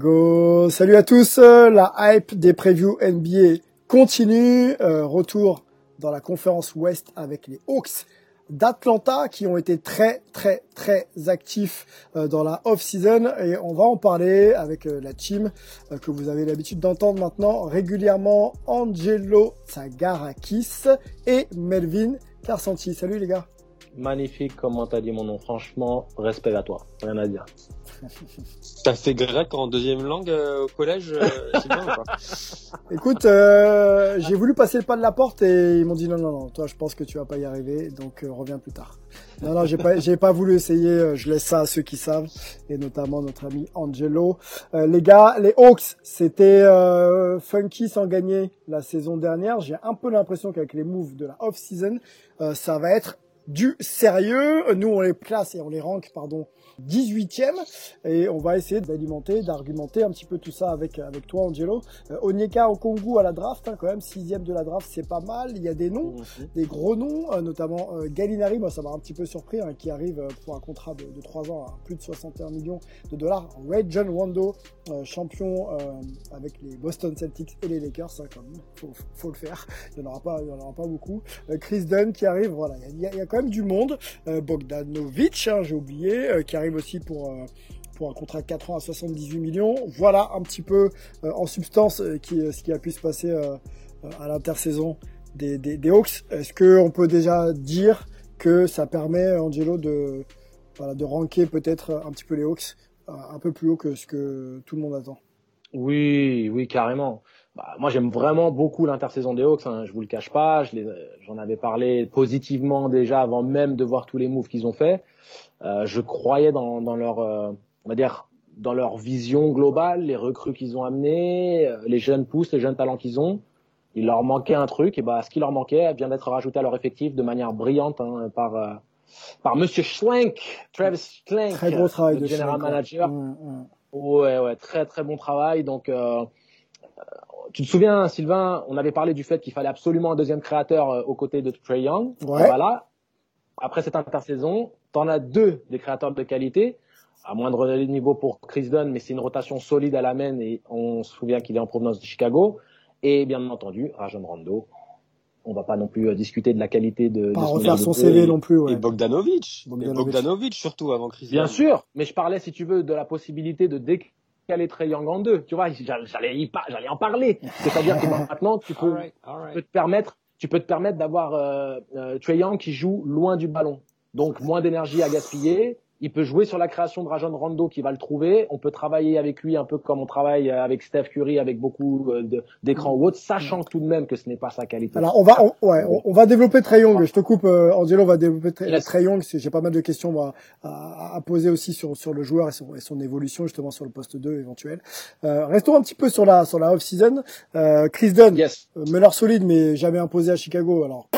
Salut à tous, la hype des previews NBA continue. Euh, retour dans la conférence Ouest avec les Hawks d'Atlanta qui ont été très très très actifs euh, dans la off-season et on va en parler avec euh, la team que vous avez l'habitude d'entendre maintenant régulièrement Angelo Tsagarakis et Melvin Carsanti. Salut les gars. Magnifique, comment t'as dit mon nom. Franchement, respect à toi. Rien à dire. T'as fait grec en deuxième langue euh, au collège, euh, Sylvain, ou pas? Écoute, euh, j'ai voulu passer le pas de la porte et ils m'ont dit non, non, non, toi je pense que tu vas pas y arriver, donc euh, reviens plus tard. Non, non, j'ai pas, j'ai pas voulu essayer, euh, je laisse ça à ceux qui savent, et notamment notre ami Angelo. Euh, les gars, les Hawks, c'était euh, funky sans gagner la saison dernière. J'ai un peu l'impression qu'avec les moves de la off-season, euh, ça va être du sérieux. Nous, on les classe et on les rank, pardon, 18e et on va essayer d'alimenter, d'argumenter un petit peu tout ça avec avec toi Angelo. Euh, Onyeka Okongu à la draft, hein, quand même sixième de la draft, c'est pas mal. Il y a des noms, des gros noms, euh, notamment euh, Gallinari, moi ça m'a un petit peu surpris, hein, qui arrive euh, pour un contrat de, de 3 ans à plus de 61 millions de dollars. Ray John Wando, euh, champion avec les Boston Celtics et les Lakers, hein, quand même, faut, faut le faire. Il y en aura pas, il y en aura pas beaucoup. Chris Dunn qui arrive, voilà, il y a, il y a quand même du monde. Bogdanovic, hein, j'ai oublié, qui arrive aussi pour euh, pour un contrat de 4 ans à 78 millions. Voilà un petit peu euh, en substance euh, ce qui a pu se passer à l'intersaison des, Hawks. Est-ce que on peut déjà dire que ça permet Angelo de voilà, de ranker peut-être un petit peu les Hawks un peu plus haut que ce que tout le monde attend? Oui, oui, carrément. Bah, moi, j'aime vraiment beaucoup l'intersaison des Hawks. Hein, je vous le cache pas. J'en avais parlé positivement déjà avant même de voir tous les moves qu'ils ont fait. Euh, je croyais dans, dans leur, euh, on va dire, dans leur vision globale, les recrues qu'ils ont amenées, euh, les jeunes pousses, les jeunes talents qu'ils ont. Il leur manquait un truc, et bah, ce qui leur manquait vient d'être rajouté à leur effectif de manière brillante hein, par par Monsieur Schlenk, Travis Schlenk, Très gros travail le de general Schlenk, manager. Mm, mm. Ouais, ouais, très très bon travail. Donc, euh, euh, tu te souviens, Sylvain, on avait parlé du fait qu'il fallait absolument un deuxième créateur euh, aux côtés de Trey Young. Ouais. Voilà. Après cette intersaison, t'en as deux des créateurs de qualité, à moindre niveau pour Chris Dunn, mais c'est une rotation solide à la main et on se souvient qu'il est en provenance de Chicago. Et bien entendu, Rajon Rondo. On va pas non plus euh, discuter de la qualité de. Pas de refaire son. CV non plus. Ouais. Et Bogdanovic. Bogdanovic. Et Bogdanovic surtout avant Chris Bien Dunn. sûr, mais je parlais, si tu veux, de la possibilité de décaler Trey Young en deux. Tu vois, j'allais par- j'allais en parler. C'est-à-dire que maintenant, tu peux, tu te permettre, tu peux te permettre d'avoir euh, euh, Trae Young qui joue loin du ballon. Donc moins d'énergie à gaspiller. Il peut jouer sur la création de Rajon Rondo qui va le trouver. On peut travailler avec lui un peu comme on travaille avec Steph Curry avec beaucoup euh, d'écrans ou autres, sachant tout de même que ce n'est pas sa qualité. Alors on va on, ouais, on, on va développer Trey Young. Je te coupe euh, Angelo, on va développer Trey, Yes. Trey Young. J'ai pas mal de questions moi, à, à poser aussi sur sur le joueur et son, et son évolution justement sur le poste 2 éventuel. Euh, restons un petit peu sur la sur la off season. Euh, Chris Dunn, Yes. meneur solide mais jamais imposé à Chicago. Alors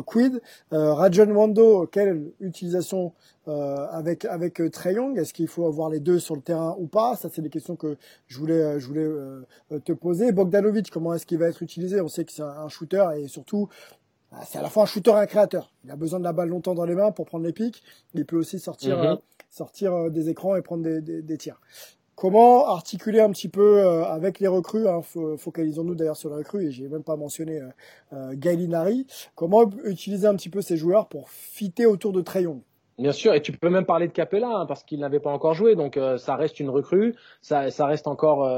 quid euh, Rajon Wando, quelle utilisation euh, avec avec euh, Trae Young Est-ce qu'il faut avoir les deux sur le terrain ou pas? Ça c'est des questions que je voulais euh, je voulais euh, euh, te poser. Bogdanovic, comment est-ce qu'il va être utilisé? On sait que c'est un, shooter et surtout ah, c'est à la fois un shooter et un créateur. Il a besoin de la balle longtemps dans les mains pour prendre les pics. Il peut aussi sortir Mhm. euh, sortir euh, des écrans et prendre des, des, des tirs. Comment articuler un petit peu euh, avec les recrues hein, fo- Focalisons-nous d'ailleurs sur les recrues et j'ai même pas mentionné euh, euh, Gallinari. Comment utiliser un petit peu ces joueurs pour fitter autour de Trae Young Bien sûr, et tu peux même parler de Capella hein, parce qu'il n'avait pas encore joué, donc ça reste une recrue, ça, reste encore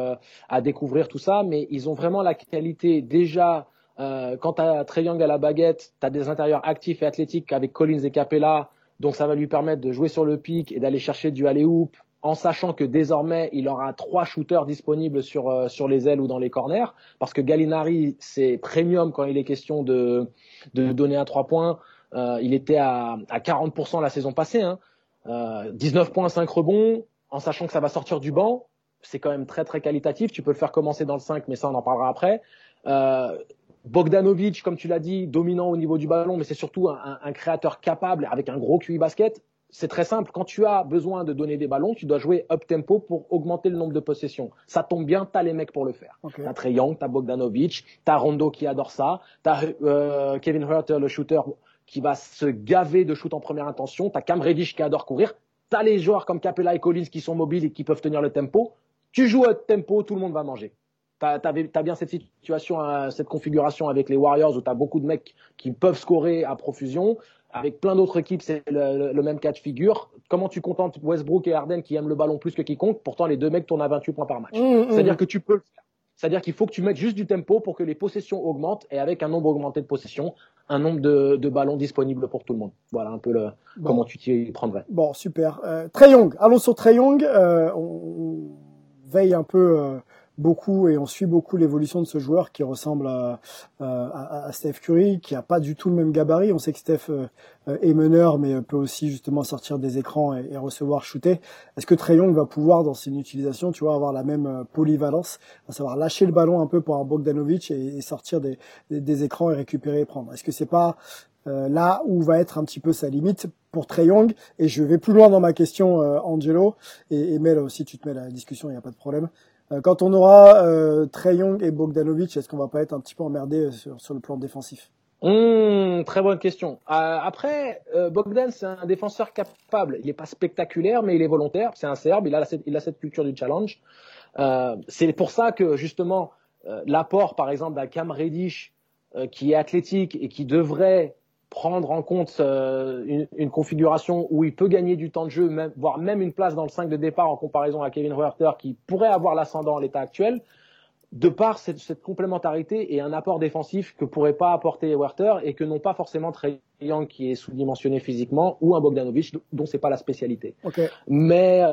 à découvrir tout ça, mais ils ont vraiment la qualité déjà Euh, quand tu as Trey Young à la baguette, tu as des intérieurs actifs et athlétiques avec Collins et Capella, donc ça va lui permettre de jouer sur le pic et d'aller chercher du aller-hoop en sachant que désormais il aura trois shooters disponibles sur euh, sur les ailes ou dans les corners. Parce que Gallinari c'est premium quand il est question de de donner un trois points. Euh, il était à, à 40% la saison passée hein. euh, 19 points 5 rebonds en sachant que ça va sortir du banc. C'est quand même très très qualitatif. Tu peux le faire commencer dans le 5 mais ça on en parlera après. Euh, Bogdanovic, comme tu l'as dit, dominant au niveau du ballon, mais c'est surtout un, un, créateur capable avec un gros QI basket c'est très simple. Quand tu as besoin de donner des ballons, tu dois jouer up tempo pour augmenter le nombre de possessions. Ça tombe bien, t'as les mecs pour le faire. Okay. T'as Trey Young, t'as Bogdanovic, t'as Rondo qui adore ça, t'as euh, Kevin Herter, le shooter, qui va se gaver de shoot en première intention, t'as Cam Reddish qui adore courir, t'as les joueurs comme Capella et Collins qui sont mobiles et qui peuvent tenir le tempo. Tu joues up tempo, tout le monde va manger. T'as as, bien cette situation, euh, cette configuration avec les Warriors où t'as beaucoup de mecs qui peuvent scorer à profusion avec plein d'autres équipes, c'est le, le, même cas de figure. Comment tu contentes Westbrook et Harden qui aiment le ballon plus que quiconque? Pourtant, les deux mecs tournent à 28 points par match. Mmh, C'est-à-dire que tu peux le faire. C'est-à-dire qu'il faut que tu mettes juste du tempo pour que les possessions augmentent et avec un nombre augmenté de possessions, un nombre de, de ballons disponibles pour tout le monde. Voilà un peu le, bon. comment tu t'y prendrais. Bon, super. Euh, Trey Young. Allons sur Trey Young. Euh, on, on, veille un peu euh, beaucoup et on suit beaucoup l'évolution de ce joueur qui ressemble à, à, à, Steph Curry, qui a pas du tout le même gabarit. On sait que Steph euh, est meneur, mais peut aussi justement sortir des écrans et, et recevoir, shooter. Est-ce que Trey Young va pouvoir, dans son utilisation, tu vois, avoir la même euh, polyvalence, à savoir lâcher le ballon un peu pour un Bogdanovic et, et sortir des, des, des, écrans et récupérer et prendre? Est-ce que c'est pas euh, là où va être un petit peu sa limite pour Trey Young? Et je vais plus loin dans ma question, euh, Angelo, et, et Mel aussi, tu te mets à la discussion, il n'y a pas de problème. Euh, quand on aura euh, Trey Young et Bogdanovic, est-ce qu'on va pas être un petit peu emmerdé sur, sur le plan défensif? Mmh, très bonne question. Euh, après, euh, Bogdan, c'est un défenseur capable. Il n'est pas spectaculaire, mais il est volontaire. C'est un Serbe. Il a, cette, il a cette culture du challenge. Euh, c'est pour ça que justement euh, l'apport, par exemple, d'un Cam Reddish euh, qui est athlétique et qui devrait prendre en compte euh, une, une, configuration où il peut gagner du temps de jeu, même, voire même une place dans le 5 de départ en comparaison à Kevin Huerter qui pourrait avoir l'ascendant à l'état actuel, de par cette, cette, complémentarité et un apport défensif que pourrait pas apporter Huerter et que n'ont pas forcément Trey Young qui est sous-dimensionné physiquement ou un Bogdanovic dont c'est pas la spécialité. Okay. Mais euh,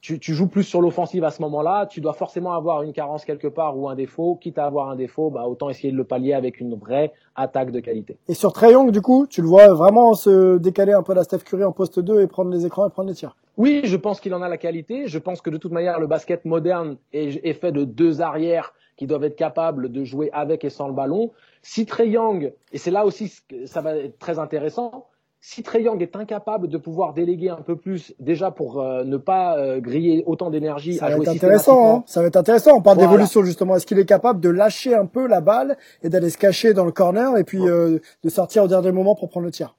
tu, tu, joues plus sur l'offensive à ce moment-là, tu dois forcément avoir une carence quelque part ou un défaut. Quitte à avoir un défaut, bah, autant essayer de le pallier avec une vraie attaque de qualité. Et sur Trey Young, du coup, tu le vois vraiment se décaler un peu la Steph Curry en poste 2 et prendre les écrans et prendre les tirs? Oui, je pense qu'il en a la qualité. Je pense que de toute manière, le basket moderne est, est fait de deux arrières qui doivent être capables de jouer avec et sans le ballon. Si Trey Young, et c'est là aussi que ça va être très intéressant, si Trey Young est incapable de pouvoir déléguer un peu plus, déjà pour euh, ne pas euh, griller autant d'énergie ça à va être intéressant, hein ça va être intéressant. On parle voilà. d'évolution justement. Est-ce qu'il est capable de lâcher un peu la balle et d'aller se cacher dans le corner et puis euh, de sortir au dernier moment pour prendre le tir?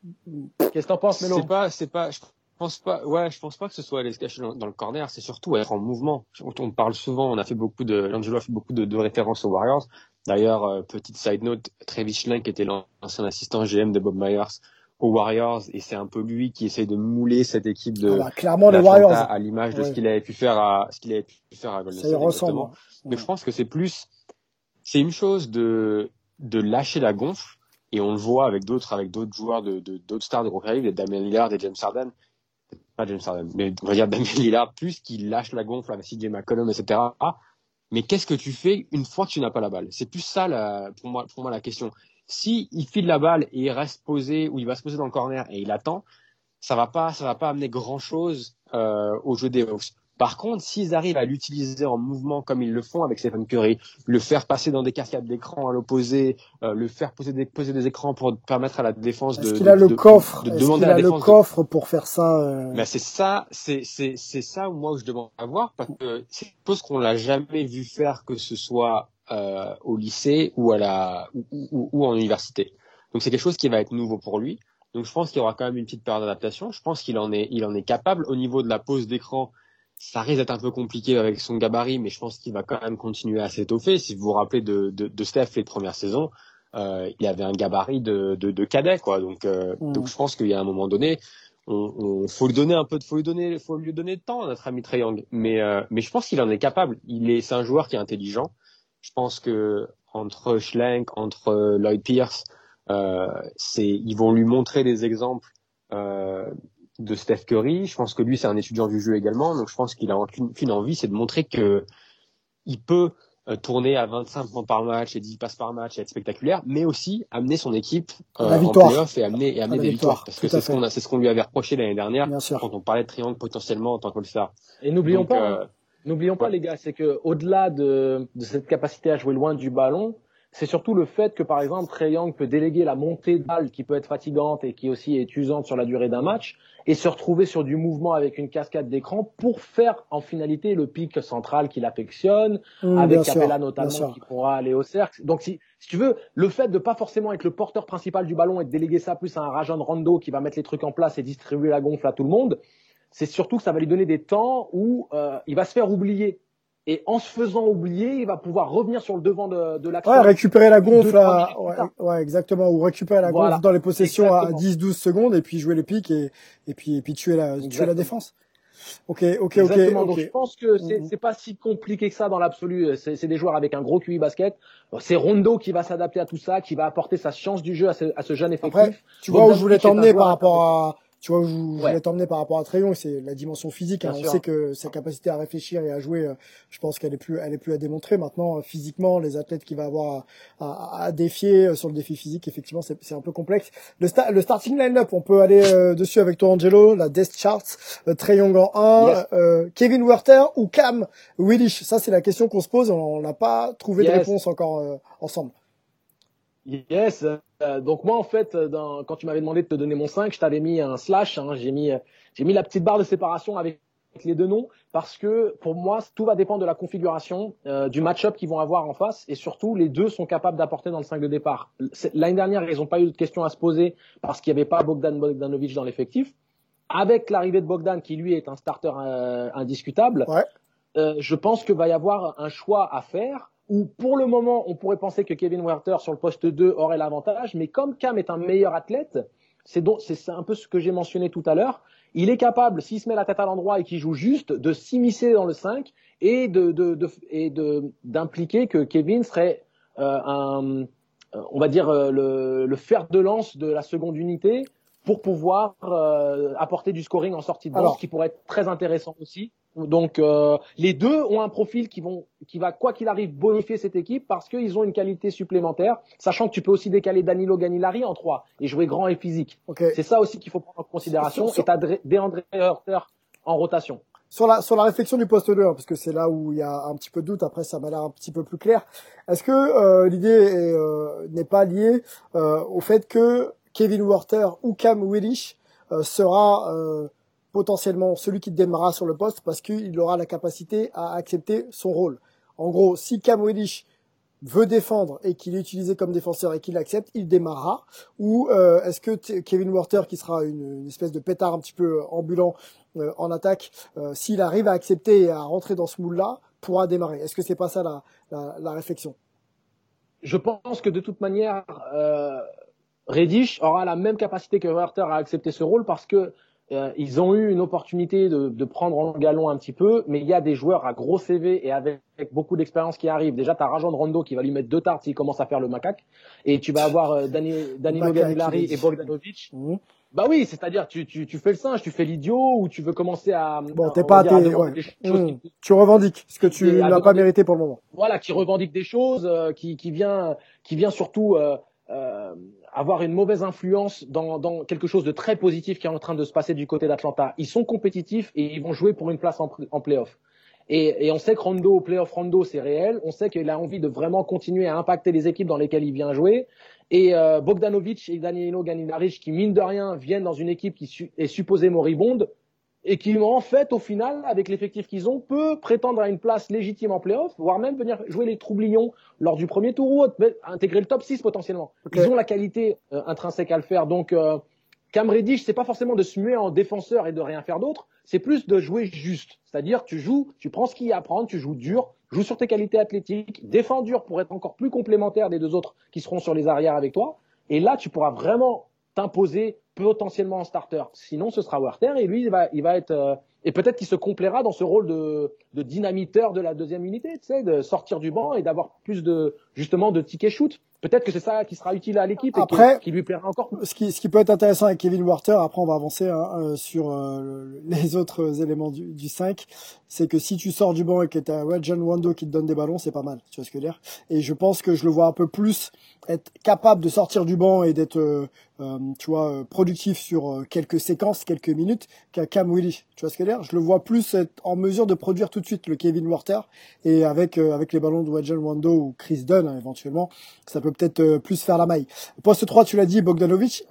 Qu'est-ce que t'en penses, Mélo? C'est pas, c'est pas. Je pense pas. Ouais, je pense pas que ce soit aller se cacher dans, dans le corner. C'est surtout être en mouvement. On parle souvent. On a fait beaucoup de. L'Angelo a fait beaucoup de, de références aux Warriors. D'ailleurs, euh, petite side note, Travis Schlenk qui était l'ancien assistant GM de Bob Myers aux Warriors et c'est un peu lui qui essaye de mouler cette équipe de ah bah, clairement les Warriors à l'image de ouais. ce qu'il avait pu faire à ce qu'il avait pu faire à Golden State. Ça ressemble. Ouais. Mais je pense que c'est plus c'est une chose de de lâcher la gonfle et on le voit avec d'autres avec d'autres joueurs de d'autres stars de groupe des Damien Lillard et James Harden pas James Harden mais on va dire Damien Lillard plus qu'il lâche la gonfle avec CJ McCollum etc. Ah, mais qu'est-ce que tu fais une fois que tu n'as pas la balle? C'est plus ça la, pour moi pour moi la question si il file la balle et il reste posé ou il va se poser dans le corner et il attend, ça va pas, ça va pas amener grand chose euh, au jeu des Hawks. Par contre, s'ils arrivent à l'utiliser en mouvement comme ils le font avec Stephen Curry, le faire passer dans des cascades d'écran à l'opposé, euh, le faire poser des, poser des écrans pour permettre à la défense de. qu'il a le de, coffre? de, de demander qu'il à a la le défense coffre pour faire ça euh... Mais c'est ça, c'est c'est c'est ça moi où je demande à voir parce que c'est une chose qu'on l'a jamais vu faire que ce soit euh, au lycée ou à la ou, ou, ou en université. Donc c'est quelque chose qui va être nouveau pour lui. Donc je pense qu'il y aura quand même une petite période d'adaptation. Je pense qu'il en est il en est capable au niveau de la pose d'écran. Ça risque d'être un peu compliqué avec son gabarit, mais je pense qu'il va quand même continuer à s'étoffer. Si vous vous rappelez de, de, de Steph les premières saisons, euh, il avait un gabarit de, de, de cadet, quoi. Donc, euh, mmh. donc je pense qu'il y a un moment donné, on, on, faut lui donner un peu de, faut lui donner, faut lui donner de temps à notre ami Young. Mais, euh, mais je pense qu'il en est capable. Il est, c'est un joueur qui est intelligent je pense que entre Schlenk, entre Lloyd Pierce, euh, c'est ils vont lui montrer des exemples euh, de Steph Curry. Je pense que lui c'est un étudiant du jeu également, donc je pense qu'il a qu'une envie, c'est de montrer que il peut euh, tourner à 25 points par match et 10 passes par match et être spectaculaire, mais aussi amener son équipe euh, en playoff et amener, et amener des victoires. Parce que c'est ce qu'on a, c'est ce qu'on lui avait reproché l'année dernière quand on parlait de triangle potentiellement en tant que star. Et n'oublions pas, euh, n'oublions pas les gars, c'est que au-delà de, de cette capacité à jouer loin du ballon, c'est surtout le fait que, par exemple, Trey Young peut déléguer la montée de balle qui peut être fatigante et qui aussi est usante sur la durée d'un match et se retrouver sur du mouvement avec une cascade d'écran pour faire en finalité le pic central qu'il affectionne, mmh, avec Capella notamment qui pourra aller au cercle. Donc si, si tu veux, le fait de pas forcément être le porteur principal du ballon et de déléguer ça plus à un Rajon Rondo qui va mettre les trucs en place et distribuer la gonfle à tout le monde, c'est surtout que ça va lui donner des temps où euh, il va se faire oublier et en se faisant oublier, il va pouvoir revenir sur le devant de, de l'action. Ouais, récupérer la gonfle, ouais, ouais, exactement, ou récupérer la gonfle dans les possessions à 10-12 secondes et puis jouer les pics et, et puis et puis tuer la tuer la défense. Ok, ok, Exactement. ok. Donc je pense que c'est c'est pas si compliqué que ça dans l'absolu. C'est des joueurs avec un gros QI basket. C'est Rondo qui va s'adapter à tout ça, qui va apporter sa science du jeu à ce, à ce jeune effectif. Après, tu vois où je voulais t'emmener par rapport à tu vois, je, je voulais t'emmener par rapport à Trayon, c'est la dimension physique. Hein. On sait que sa capacité à réfléchir et à jouer, euh, je pense qu'elle est plus, elle est plus à démontrer. Maintenant, euh, physiquement, les athlètes qu'il va avoir à, à, défier euh, sur le défi physique, effectivement, c'est un peu complexe. Le, le starting line-up, on peut aller dessus avec toi, Angelo, la Death Chart, euh, en 1, Kevin Werther ou Cam Willish. Ça, c'est la question qu'on se pose. On n'a pas trouvé de réponse encore ensemble. Yes. Euh, donc moi en fait, dans, quand tu m'avais demandé de te donner mon 5, je t'avais mis un slash. Hein, j'ai mis j'ai mis la petite barre de séparation avec les deux noms parce que pour moi tout va dépendre de la configuration euh, du match-up qu'ils vont avoir en face et surtout les deux sont capables d'apporter dans le 5 de départ. L'année dernière ils n'ont pas eu de questions à se poser parce qu'il n'y avait pas Bogdan Bogdanovic dans l'effectif. Avec l'arrivée de Bogdan qui lui est un starter euh, indiscutable, ouais. euh, je pense que va y avoir un choix à faire où pour le moment, on pourrait penser que Kevin Werther sur le poste 2 aurait l'avantage, mais comme Cam est un meilleur athlète, c'est c'est un peu ce que j'ai mentionné tout à l'heure, il est capable, s'il se met la tête à l'endroit et qu'il joue juste, de s'immiscer dans le 5 et de, de, de et de d'impliquer que Kevin serait euh, un, euh, on va dire euh, le, le fer de lance de la seconde unité pour pouvoir euh, apporter du scoring en sortie de banc, ce qui pourrait être très intéressant aussi. Donc euh, les deux ont un profil qui vont, qui va quoi qu'il arrive bonifier cette équipe parce qu'ils ont une qualité supplémentaire, sachant que tu peux aussi décaler Danilo Ganilari en 3 et jouer grand et physique. C'est ça aussi qu'il faut prendre en considération. Et t'as DeAndre Hurter en rotation. Sur la, sur la réflexion du poste 2, hein, parce que c'est là où il y a un petit peu de doute, après ça m'a l'air un petit peu plus clair. Est-ce que euh, l'idée euh, n'est pas liée euh, au fait que Kevin Werther ou Cam Willish sera potentiellement celui qui démarrera sur le poste parce qu'il aura la capacité à accepter son rôle. En gros, si Cam Reddish veut défendre et qu'il est utilisé comme défenseur et qu'il accepte, il démarrera. Ou euh, est-ce que Kevin Werther, qui sera une, espèce de pétard un petit peu ambulant euh, en attaque, euh, s'il arrive à accepter et à rentrer dans ce moule-là, pourra démarrer Est-ce que c'est pas ça la, réflexion? Je pense que de toute manière, Reddish aura la même capacité que Werther à accepter ce rôle parce que euh, ils ont eu une opportunité de, de, prendre en galon un petit peu, mais il y a des joueurs à gros CV et avec, beaucoup d'expérience qui arrivent. Déjà, tu as Rajon Rondo qui va lui mettre deux tartes s'il commence à faire le macaque, et tu vas avoir euh, Danilo Ganilari et Bogdanovic. Mhm. Bah oui, c'est-à-dire tu, tu, tu fais le singe, tu fais l'idiot ou tu veux commencer à bon t'es pas à ouais. Mhm. tu revendiques ce que tu n'as pas mérité pour le moment. Voilà, qui revendique des choses, euh, qui, qui vient qui vient surtout euh, euh, avoir une mauvaise influence dans, dans, quelque chose de très positif qui est en train de se passer du côté d'Atlanta. Ils sont compétitifs et ils vont jouer pour une place en, en playoff. Et, et, on sait que Rondo, playoff Rondo, c'est réel. On sait qu'il a envie de vraiment continuer à impacter les équipes dans lesquelles il vient jouer. Et euh, Bogdanovic et Danilo Ganinaric, qui mine de rien viennent dans une équipe qui est supposée moribonde, et qui, en fait, au final, avec l'effectif qu'ils ont, peut prétendre à une place légitime en playoff, voire même venir jouer les troublions lors du premier tour ou autre, intégrer le top 6 potentiellement. Ils ont la qualité euh, intrinsèque à le faire. Donc, euh, Cam Reddish, c'est pas forcément de se muer en défenseur et de rien faire d'autre, c'est plus de jouer juste. C'est-à-dire, tu joues, tu prends ce qu'il y a à prendre, tu joues dur, joues sur tes qualités athlétiques, défends dur pour être encore plus complémentaire des deux autres qui seront sur les arrières avec toi. Et là, tu pourras vraiment t'imposer potentiellement en starter. Sinon, ce sera Werther et lui, il va, il va être euh, et peut-être qu'il se complaira dans ce rôle de, de dynamiteur de la deuxième unité, tu sais, de sortir du banc et d'avoir plus de justement de tickets shoot. Peut-être que c'est ça qui sera utile à l'équipe et Après, qui, qui lui plaira encore. Ce qui, ce qui peut être intéressant avec Kevin Warter, après on va avancer hein, euh, sur euh, les autres éléments du, du 5, c'est que si tu sors du banc et que tu as John Wando qui te donne des ballons, c'est pas mal, tu vois ce que je veux dire Et je pense que je le vois un peu plus être capable de sortir du banc et d'être, euh, euh tu vois, euh, productif sur quelques séquences, quelques minutes, qu'à Cam Willy, tu vois ce que je veux dire Je le vois plus être en mesure de produire tout de suite le Kevin Warter et avec avec les ballons de John Wando ou Chris Dunn hein, éventuellement, ça peut peut-être plus faire la maille. Poste 3, tu l'as dit, Bogdanovic,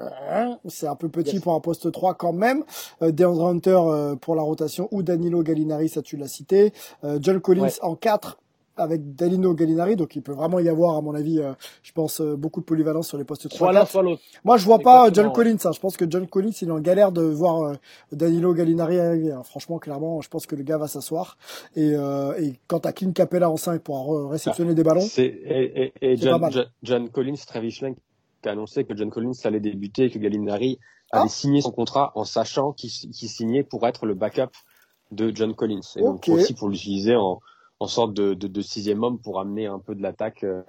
c'est un peu petit pour un poste 3 quand même. Euh, DeAndre Hunter pour la rotation ou Danilo Gallinari, ça tu l'as cité. John Collins en 4 avec Danilo Gallinari, donc il peut vraiment y avoir, à mon avis, euh, je pense, euh, beaucoup de polyvalence sur les postes 3 soit l'un, soit l'autre. Moi, je vois pas John Collins. Hein. Je pense que John Collins, il est en galère de voir euh, Danilo Gallinari arriver. Hein. Franchement, clairement, je pense que le gars va s'asseoir. Et, et quant à Clint Capella en 5 pour réceptionner des ballons, c'est et, et, John, John, Collins, Travis Schlenk qui a annoncé que John Collins allait débuter et que Gallinari allait ah. signer son contrat en sachant qu'il signait pour être le backup de John Collins et donc aussi pour l'utiliser en en sorte de, de, de, sixième homme pour amener un peu de l'attaque euh,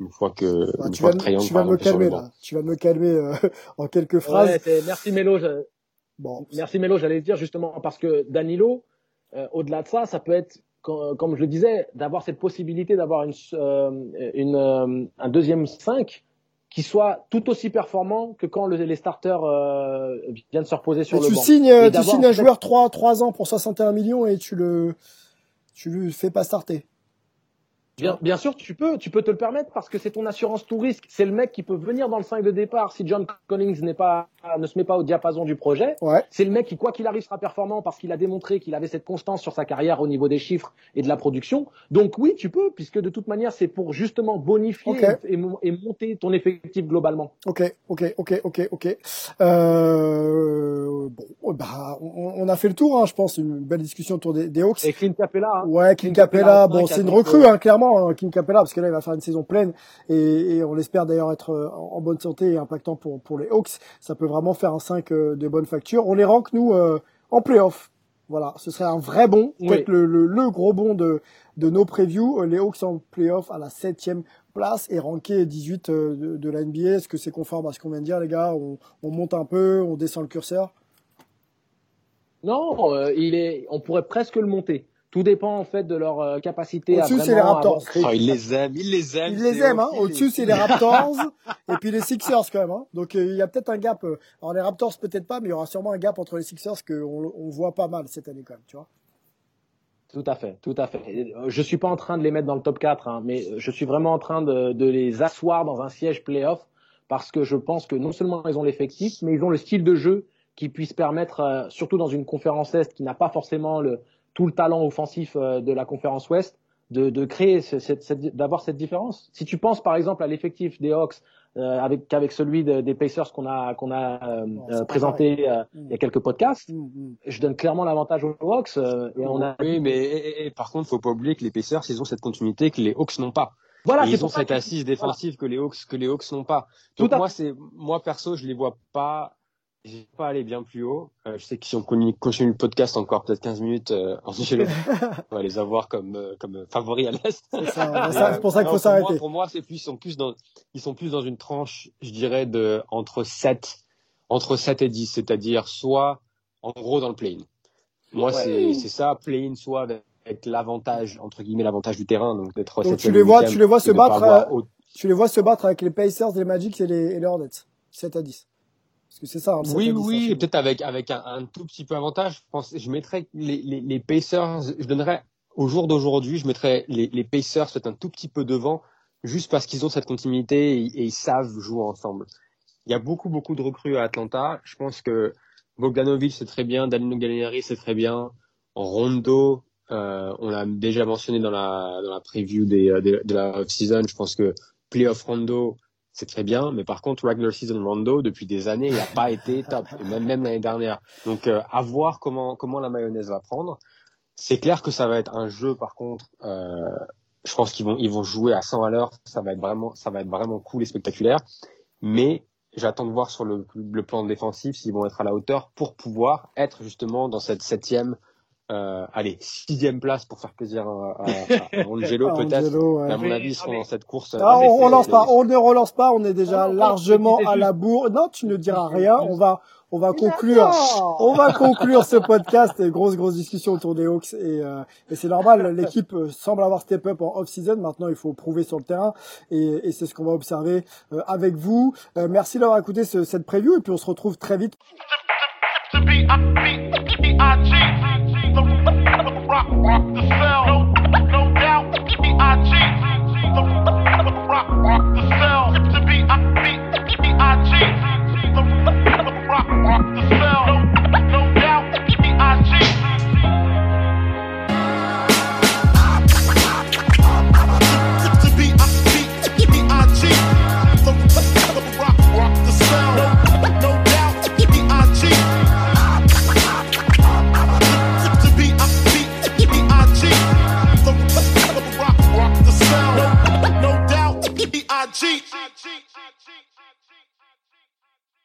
une fois que bah, tu, vas, tu vas me calmer là. Tu vas me calmer euh, en quelques phrases. ouais, merci Mélo bon. merci Mélo j'allais dire justement parce que Danilo euh, au-delà de ça ça peut être comme je le disais d'avoir cette possibilité d'avoir une, une un deuxième 5 qui soit tout aussi performant que quand le, les starters viennent se reposer sur le tu banc. Signes, tu signes un joueur 3, 3 ans pour 61 millions et tu le tu lui fais pas starter. Bien, sûr, tu peux, tu peux te le permettre parce que c'est ton assurance tout risque. C'est le mec qui peut venir dans le 5 de départ si John Collins n'est pas, ne se met pas au diapason du projet. Ouais. C'est le mec qui, quoi qu'il arrive, sera performant parce qu'il a démontré qu'il avait cette constance sur sa carrière au niveau des chiffres et de la production. Donc oui, tu peux, puisque de toute manière, c'est pour justement bonifier et, et, monter ton effectif globalement. Ok, ok, ok, ok, ok. Euh, bon, bah, on, on, a fait le tour, hein, je pense, une belle discussion autour des, des Hawks. Et Clint Capella. Hein. Ouais, Clint, Capella, bon, c'est une recrue, hein, clairement hein, Kim Capella parce que là il va faire une saison pleine et, on espère d'ailleurs être euh, en bonne santé et impactant pour pour les Hawks. Ça peut vraiment faire un 5 euh, de bonne facture. On les rank nous euh, en playoff. Voilà, ce serait un vrai bon, peut-être le, le, gros bon de de nos previews. Les Hawks en playoff à la septième place et ranké 18 de, de la NBA. Est-ce que c'est conforme à ce qu'on vient de dire les gars? On, on monte un peu, on descend le curseur? Non, il est, on pourrait presque le monter. Tout dépend en fait de leur euh, capacité Au-dessus, c'est les Raptors. Oh, il les aime, il les aime. Il les aime, hein. Au-dessus, c'est les Raptors et puis les Sixers quand même. Hein. Donc euh, il y a peut-être un gap. Euh, alors les Raptors peut-être pas, mais il y aura sûrement un gap entre les Sixers que on, voit pas mal cette année quand même, tu vois. Tout à fait, tout à fait. Je suis pas en train de les mettre dans le top 4, hein, mais je suis vraiment en train de, de les asseoir dans un siège playoff parce que je pense que non seulement ils ont l'effectif, mais ils ont le style de jeu qui puisse permettre, surtout dans une conférence Est qui n'a pas forcément le, tout le talent offensif euh, de la conférence Ouest, de, de créer, d'avoir cette différence. Si tu penses par exemple à l'effectif des Hawks euh, avec qu'avec celui des Pacers qu'on a qu'on a euh, présenté il y a quelques podcasts, mm, mm. je donne clairement l'avantage aux Hawks. et on a... Oui, mais et, par contre, faut pas oublier que les Pacers, ils ont cette continuité que les Hawks n'ont pas. Voilà, ils ont cette assise défensive que les Hawks que les Hawks n'ont pas. Donc moi, c'est moi perso, je les vois pas je vais pas aller bien plus haut. Euh, je sais que si on continue, le podcast encore peut-être 15 minutes, euh, on va les avoir comme euh, comme favoris à l'est. C'est pour ça qu'il faut s'arrêter. Pour moi, c'est plus ils sont plus dans ils sont plus dans une tranche, je dirais de entre 7 entre 7 et 10, c'est-à-dire soit en gros dans le play-in. Moi, c'est c'est ça, play-in soit avec l'avantage entre guillemets l'avantage du terrain donc d'être tu les vois, tu les vois se battre euh, tu les vois se battre avec les Pacers, les Magic et les, et les Hornets. 7 à 10 que c'est ça. Hein, oui, oui, peut-être avec avec un, un, tout petit peu avantage. Je pense, je mettrais les, les, les Pacers. Je donnerais au jour d'aujourd'hui, je mettrais les, les Pacers peut-être un tout petit peu devant, juste parce qu'ils ont cette continuité et, ils savent jouer ensemble. Il y a beaucoup beaucoup de recrues à Atlanta. Je pense que Bogdanovic c'est très bien, Danilo Gallinari c'est très bien, Rondo. Euh, on l'a déjà mentionné dans la dans la preview des, de, de la off-season. Je pense que playoff Rondo, c'est très bien, mais par contre, regular season Rondo, depuis des années, il n'a pas été top, même, même l'année dernière. Donc, euh, à voir comment, comment la mayonnaise va prendre. C'est clair que ça va être un jeu, par contre, euh, je pense qu'ils vont, ils vont jouer à 100 à l'heure. Ça va être vraiment, ça va être vraiment cool et spectaculaire. Mais j'attends de voir sur le, le plan défensif s'ils vont être à la hauteur pour pouvoir être justement dans cette septième euh, allez, sixième place pour faire plaisir à, à, à Angelo peut-être. Ouais. À mon avis, ils seront dans cette course. euh, Ah, on, on les- pas, on ne relance pas, on est déjà largement à la bourre. Non, tu ne diras rien, on va, on va conclure, on va conclure ce podcast et grosse, grosse discussion autour des Hawks et, euh, et c'est normal, l'équipe euh, semble avoir step up en off-season, maintenant il faut prouver sur le terrain et, et c'est ce qu'on va observer euh, avec vous. Euh, merci d'avoir écouté ce- cette preview et puis on se retrouve très vite the